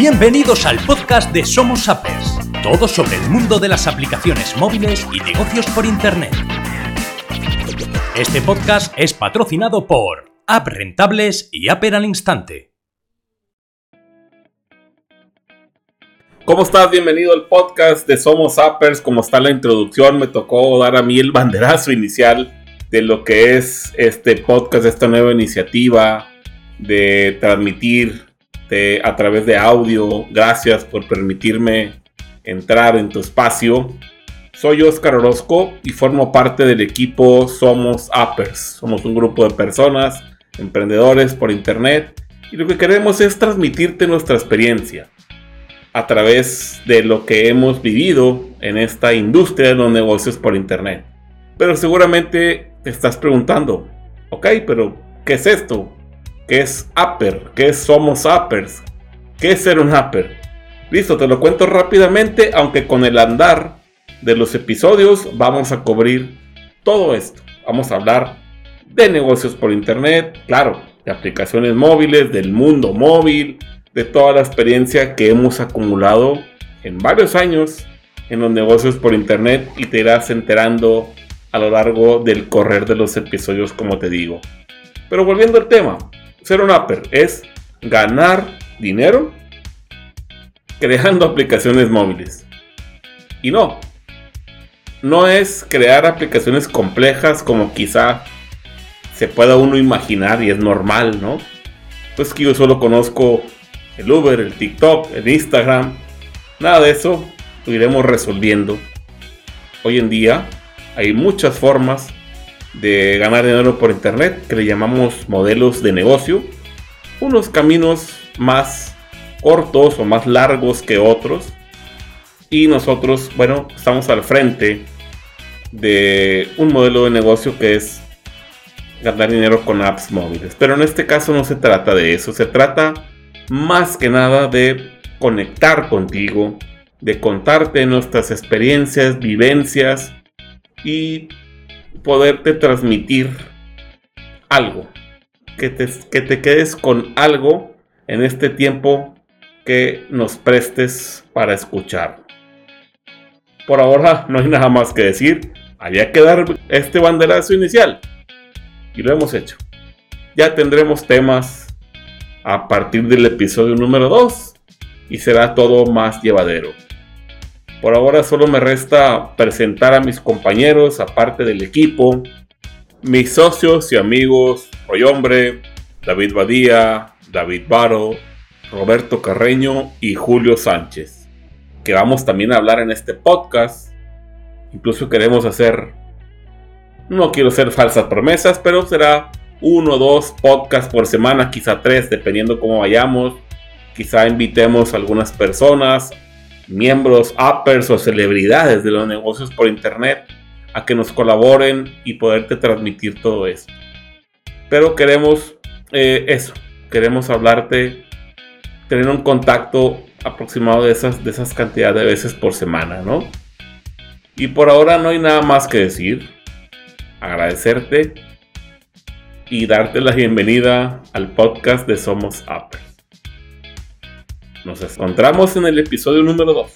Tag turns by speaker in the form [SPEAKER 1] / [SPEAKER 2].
[SPEAKER 1] Bienvenidos al podcast de Somos Appers, todo sobre el mundo de las aplicaciones móviles y negocios por Internet. Este podcast es patrocinado por App Rentables y Apper al Instante.
[SPEAKER 2] ¿Cómo estás? Bienvenido al podcast de Somos Appers. Como está la introducción, me tocó dar a mí el banderazo inicial de lo que es este podcast, esta nueva iniciativa de transmitir a través de audio. Gracias por permitirme entrar en tu espacio. Soy Oscar Orozco y formo parte del equipo Somos Appers. Somos un grupo de personas, emprendedores por internet y lo que queremos es transmitirte nuestra experiencia a través de lo que hemos vivido en esta industria de los negocios por internet. Pero seguramente te estás preguntando, ok, pero ¿qué es esto? ¿Qué es Apper? ¿Qué Somos Appers? ¿Qué es ser un Apper? Listo, te lo cuento rápidamente, aunque con el andar de los episodios vamos a cubrir todo esto. Vamos a hablar de negocios por internet, claro, de aplicaciones móviles, del mundo móvil, de toda la experiencia que hemos acumulado en varios años en los negocios por internet y te irás enterando a lo largo del correr de los episodios como te digo. Pero volviendo al tema, ser un upper es ganar dinero creando aplicaciones móviles. Y no, no es crear aplicaciones complejas como quizá se pueda uno imaginar y es normal, ¿no? Pues que yo solo conozco el Uber, el TikTok, el Instagram. Nada de eso lo iremos resolviendo. Hoy en día hay muchas formas de ganar dinero por internet que le llamamos modelos de negocio. Unos caminos más cortos o más largos que otros. Y nosotros, bueno, estamos al frente de un modelo de negocio que es ganar dinero con apps móviles. Pero en este caso no se trata de eso, se trata más que nada de conectar contigo, de contarte nuestras experiencias, vivencias y poderte transmitir algo. Que te, que te quedes con algo en este tiempo que nos prestes para escuchar. Por ahora no hay nada más que decir. Había que dar este banderazo inicial. Y lo hemos hecho. Ya tendremos temas a partir del episodio número 2. Y será todo más llevadero. Por ahora solo me resta presentar a mis compañeros, aparte del equipo, mis socios y amigos, Roy Hombre, David Badía, David Baro, Roberto Carreño y Julio Sánchez, que vamos también a hablar en este podcast. Incluso queremos hacer, no quiero hacer falsas promesas, pero será uno o dos podcasts por semana, quizá tres, dependiendo cómo vayamos. Quizá invitemos a algunas personas, miembros, uppers o celebridades de los negocios por internet a que nos colaboren y poderte transmitir todo esto. Pero queremos eh, eso, queremos hablarte, tener un contacto aproximado de esas, de esas cantidades de veces por semana, ¿no? Y por ahora no hay nada más que decir. Agradecerte y darte la bienvenida al podcast de Somos Uppers. Nos encontramos en el episodio número 2.